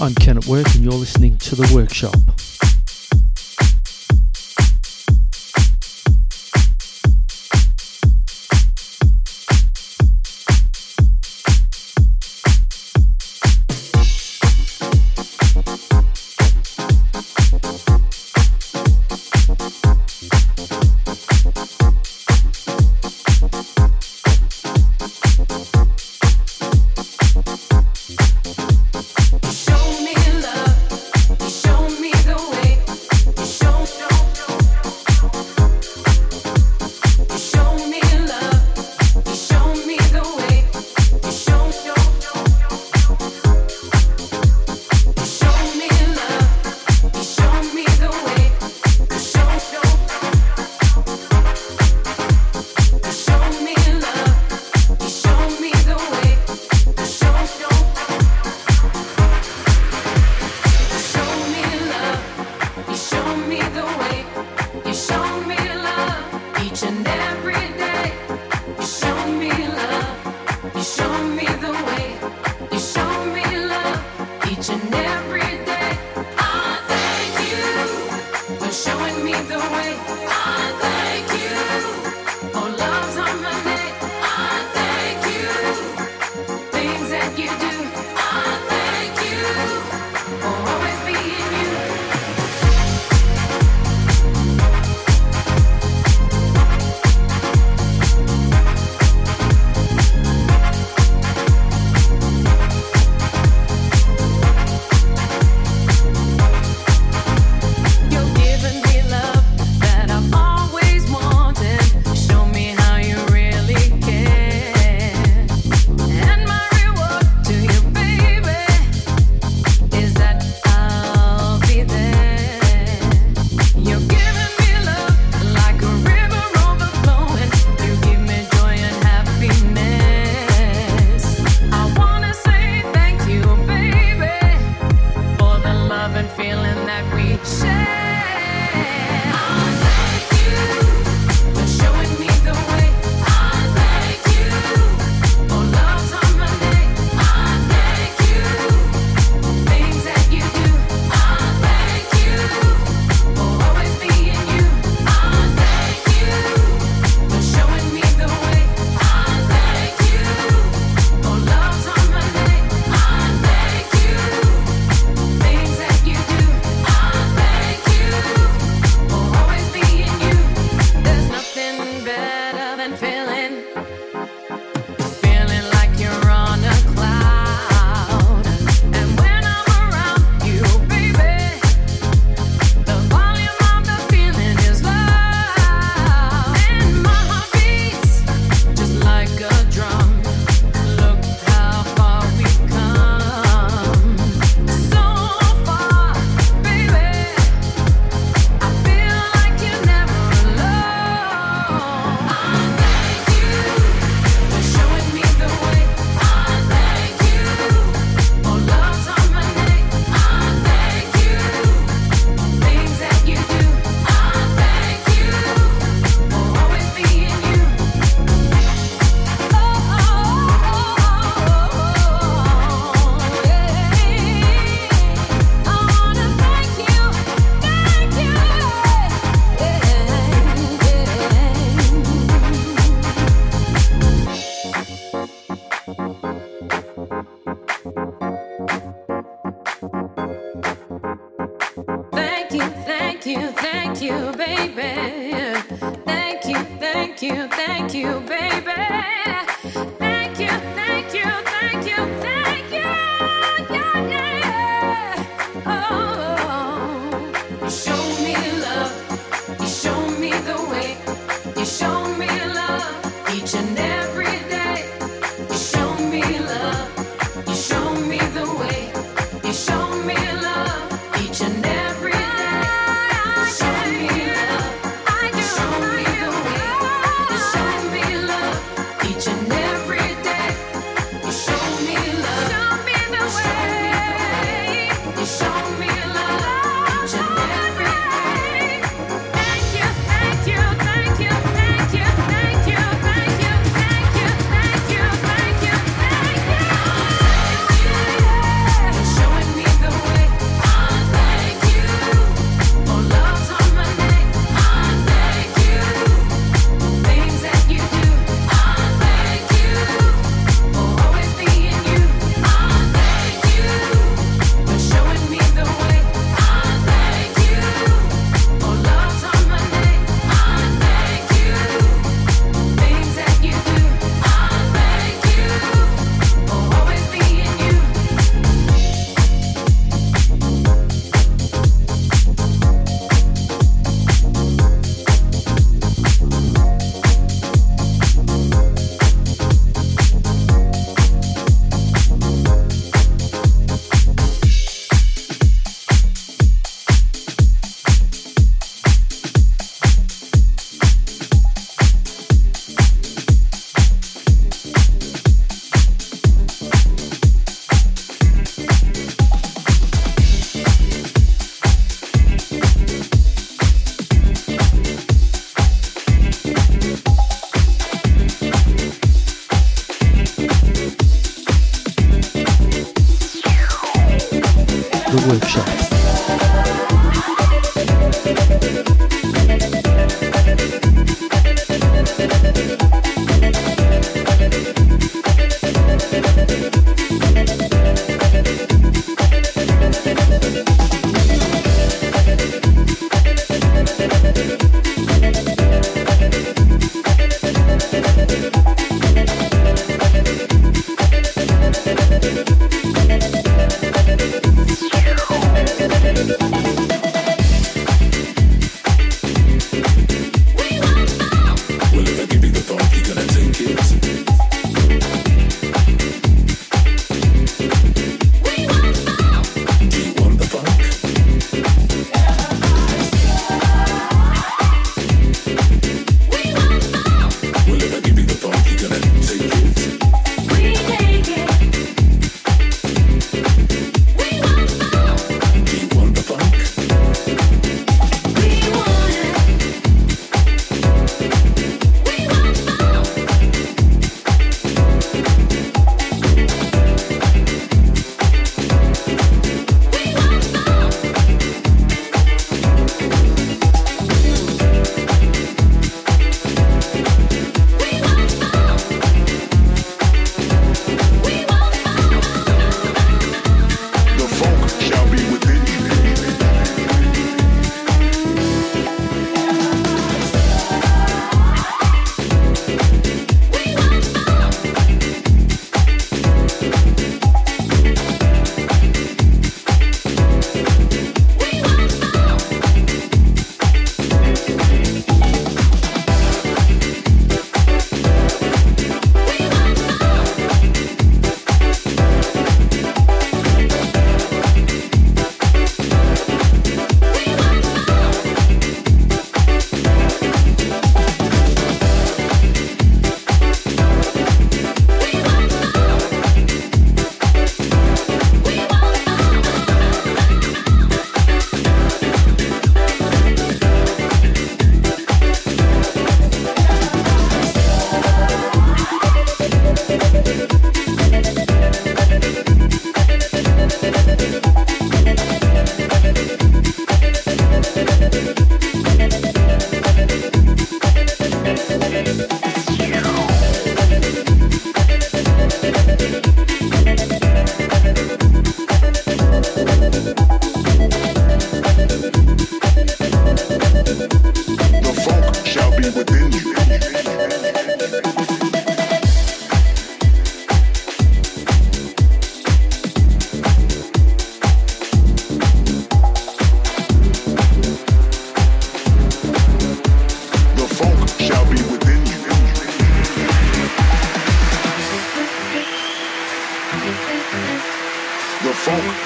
I'm Ken at Work, and you're listening to The Workshop.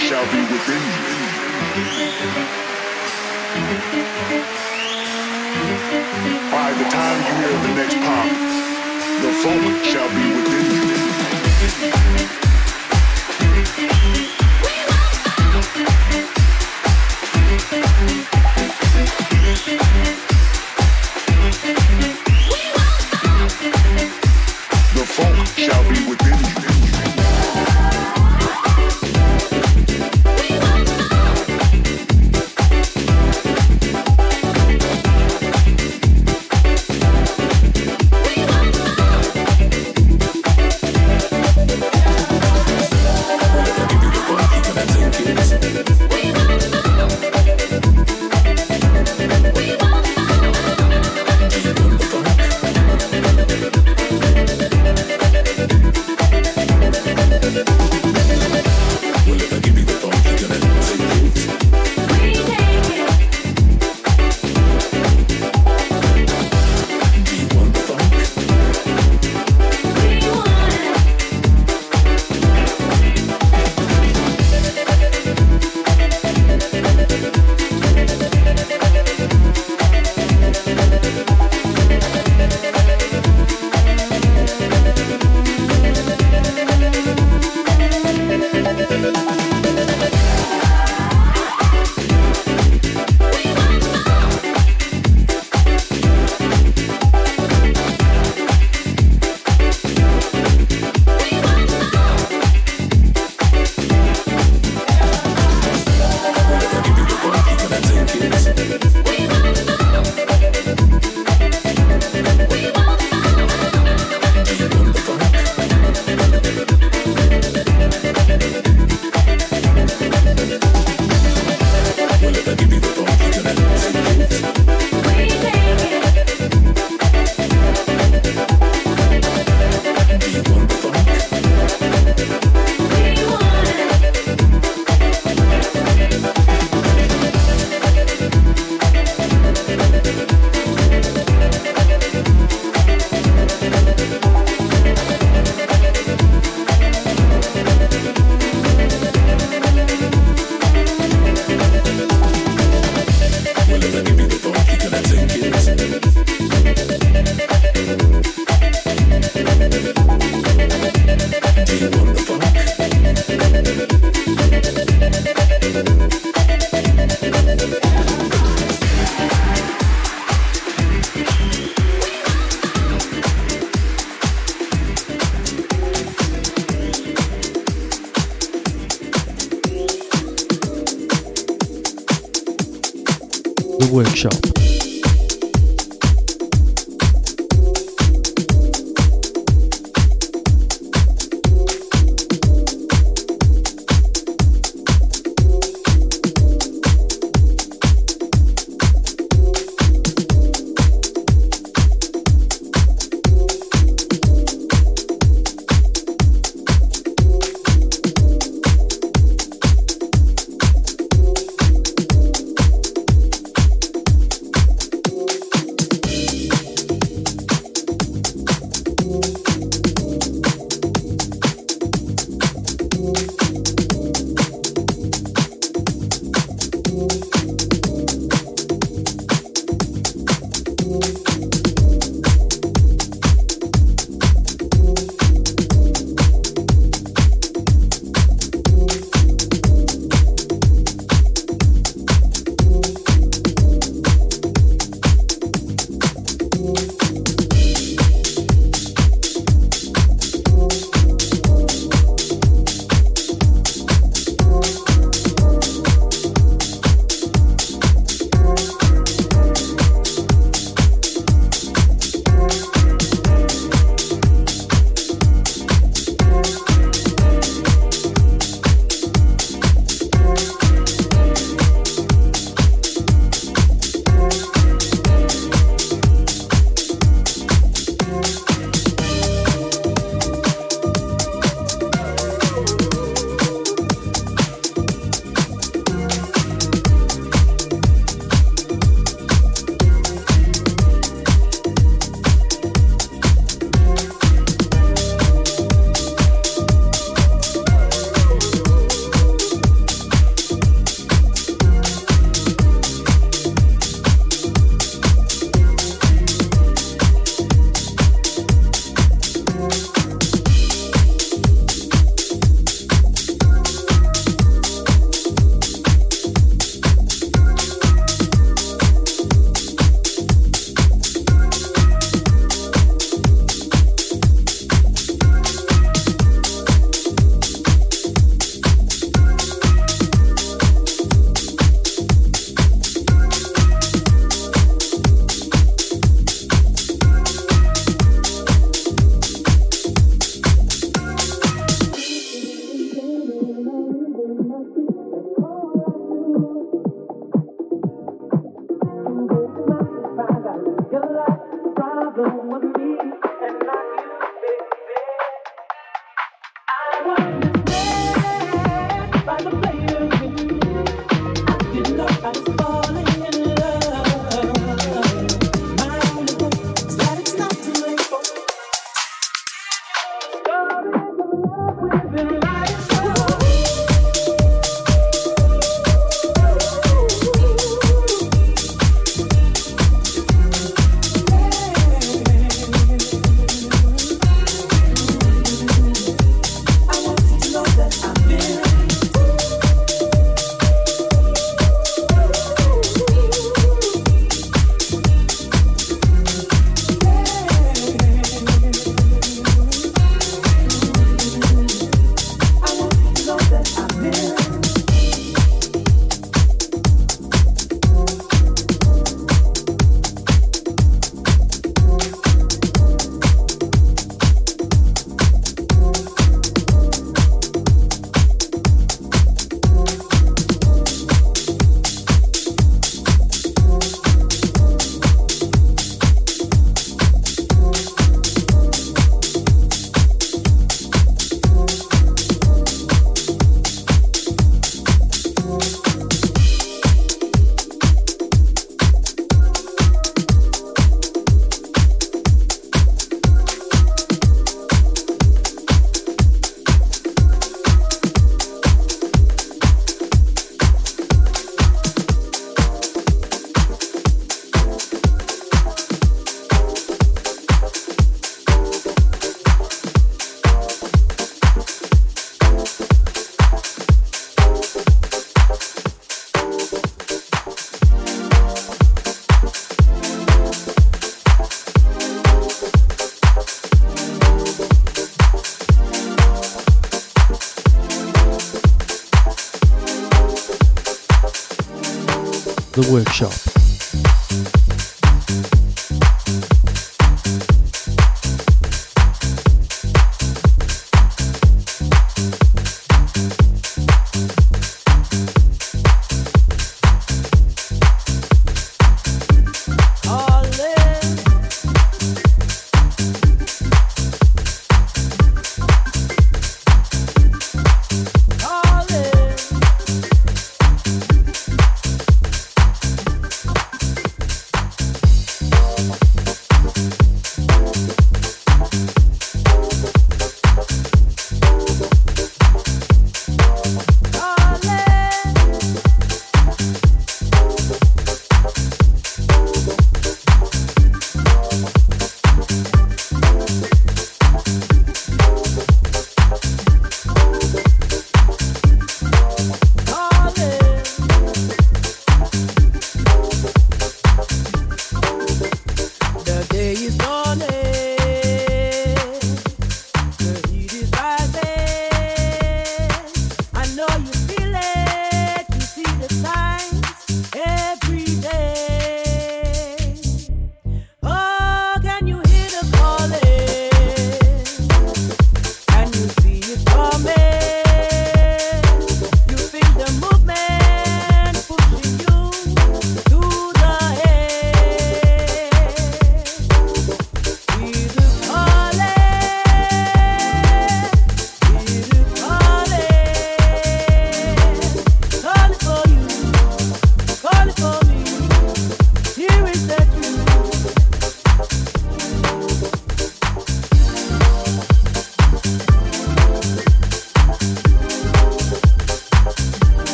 shall be within you. By the time you hear the next pop, the funk shall be within you.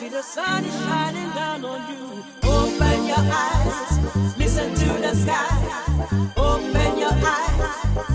See the sun is shining down on you. Open your eyes, listen to the sky. Open your eyes,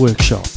workshop.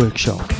Workshop.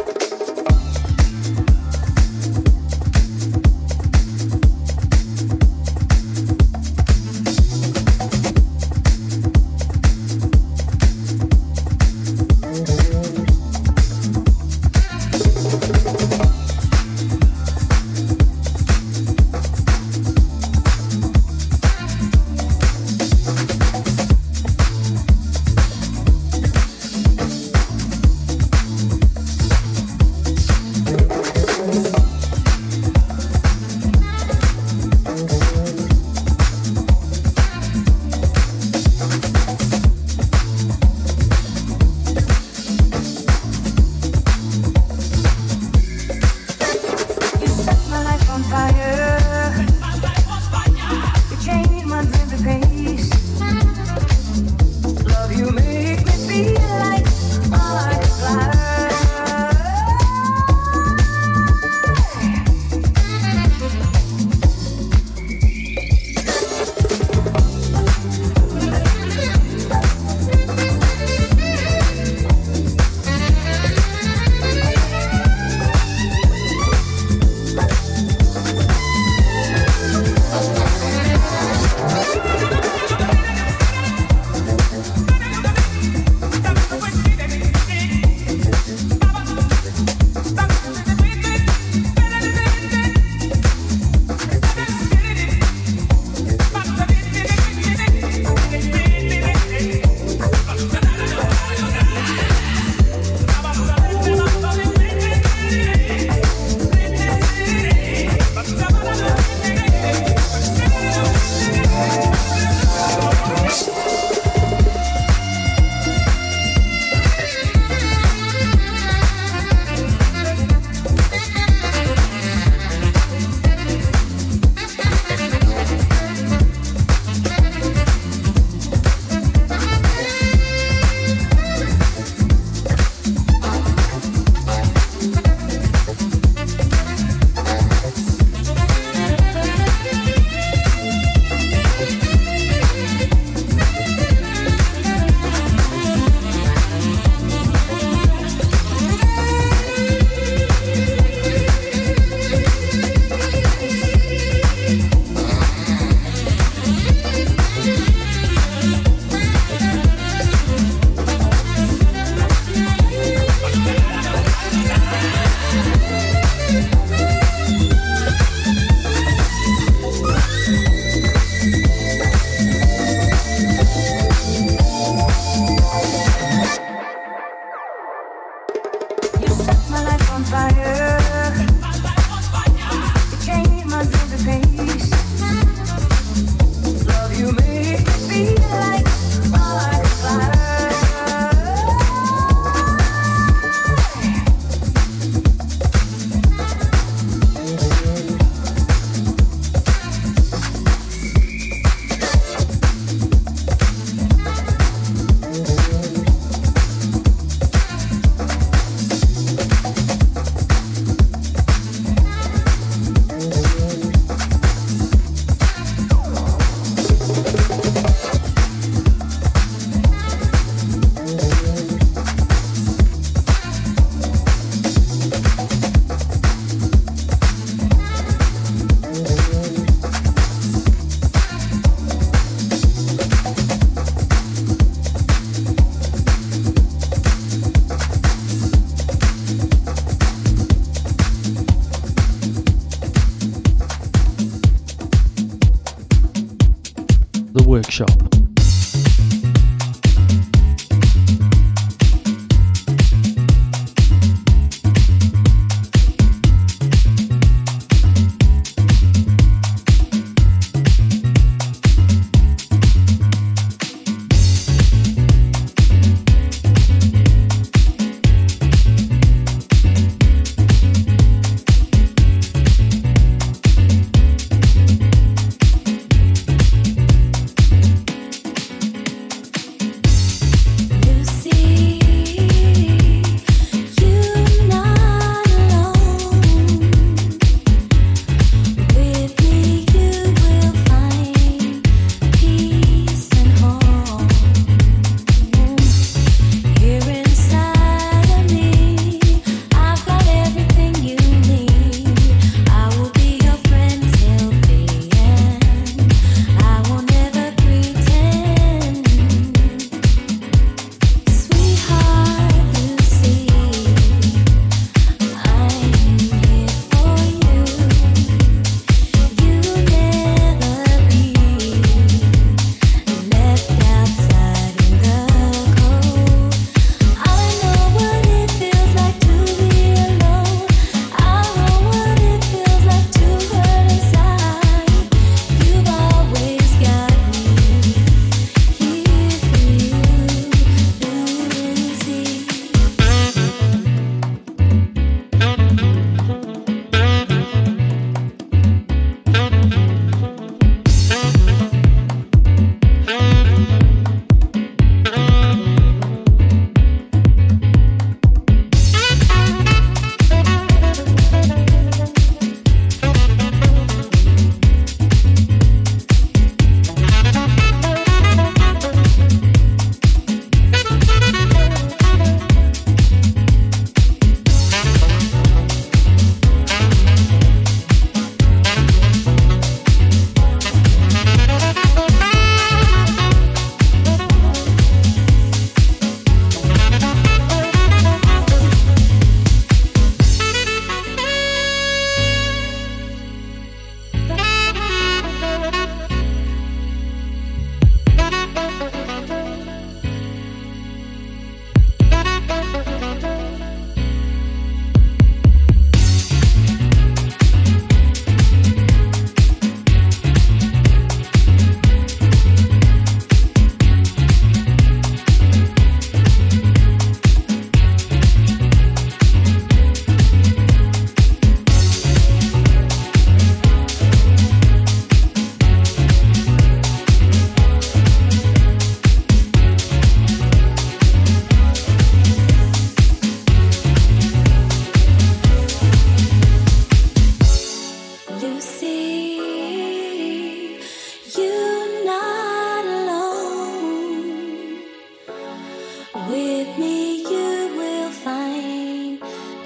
With me, you will find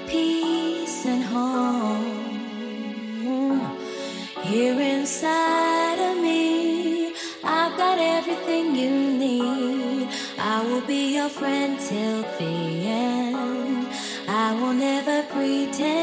peace and home. Here inside of me, I've got everything you need. I will be your friend till the end. I will never pretend.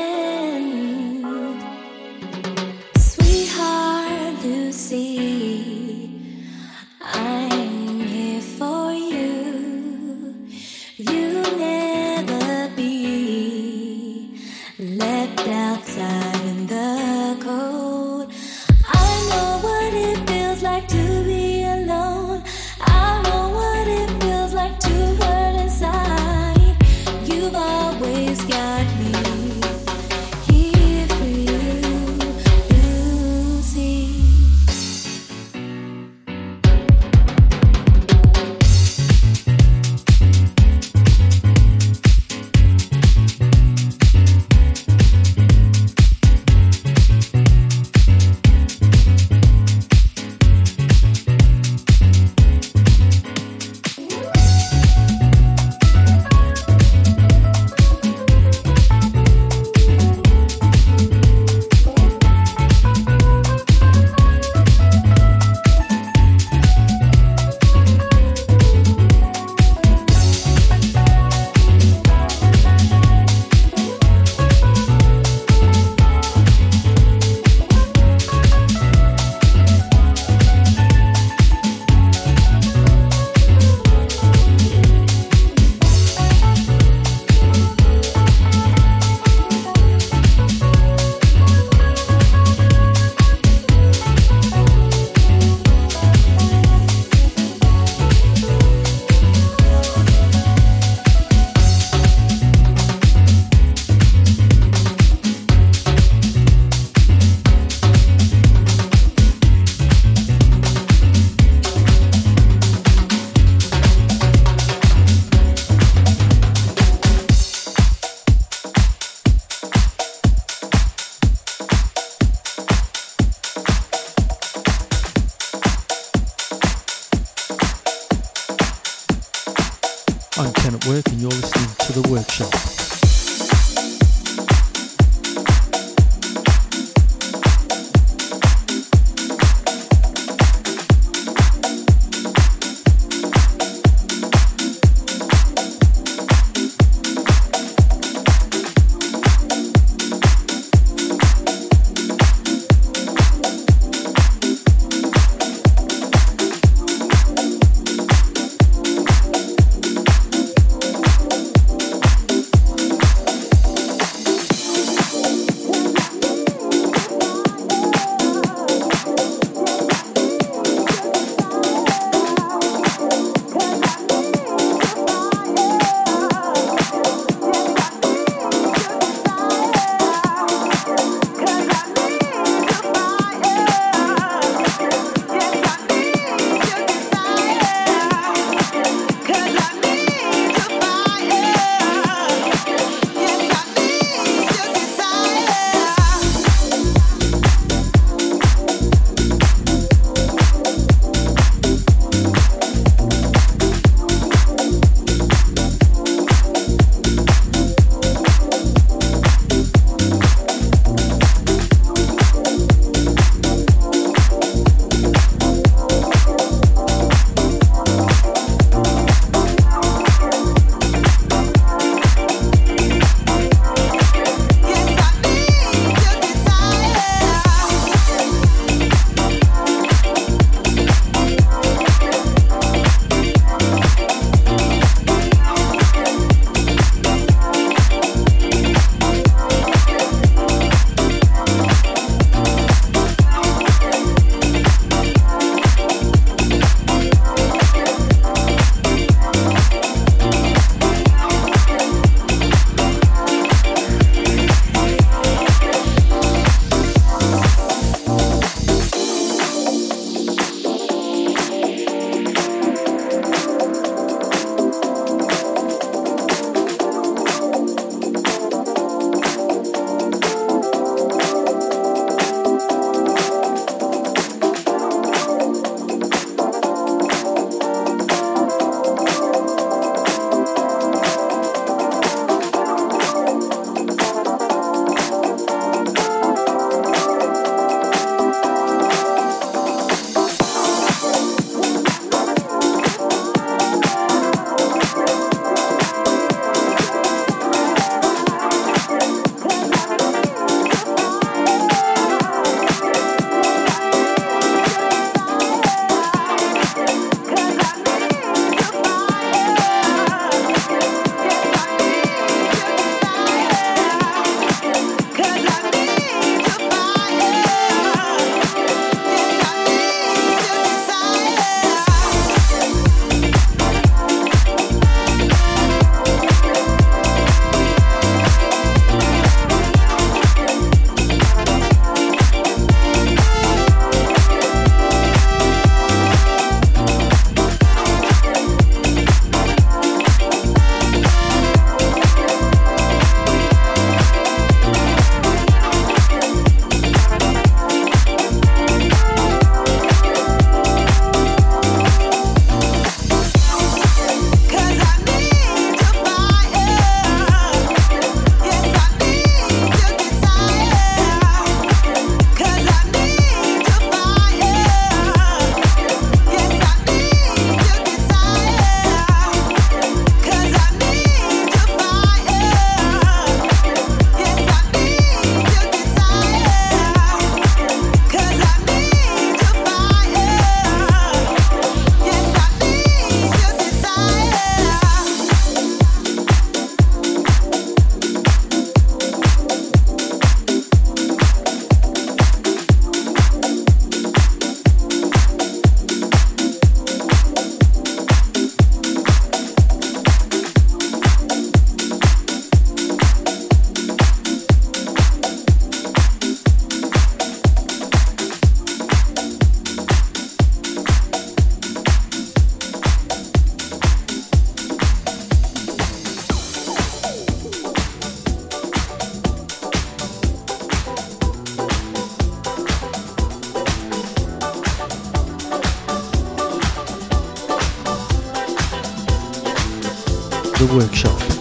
The Workshop.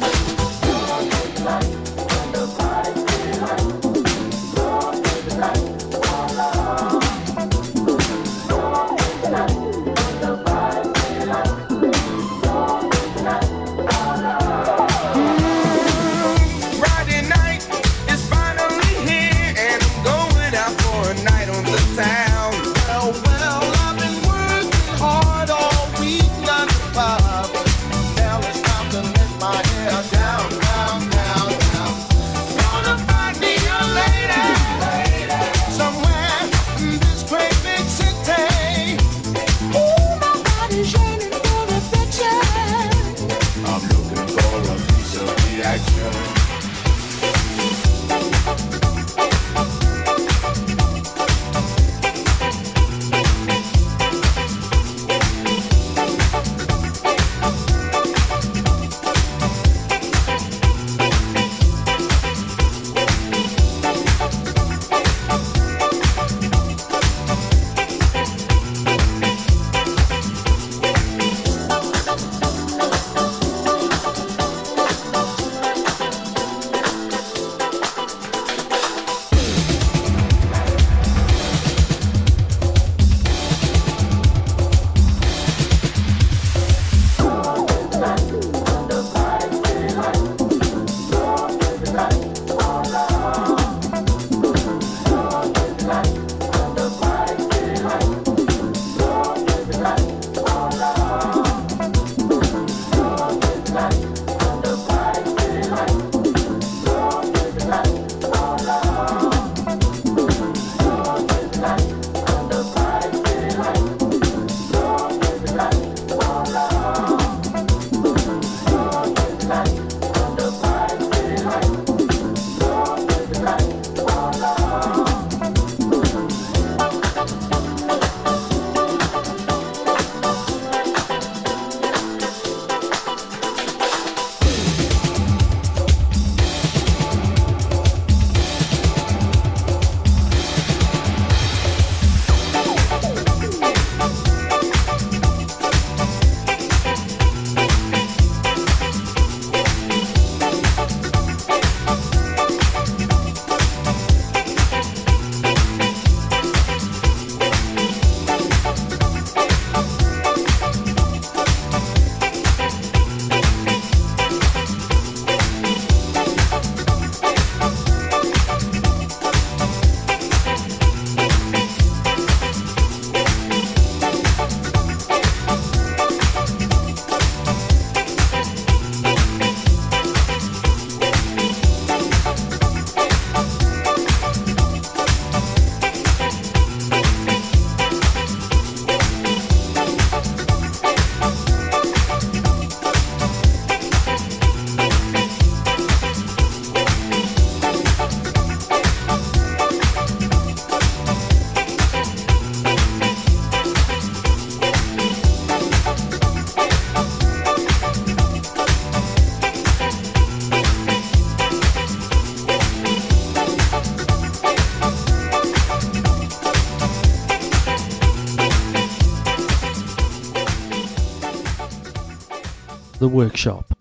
The Workshop.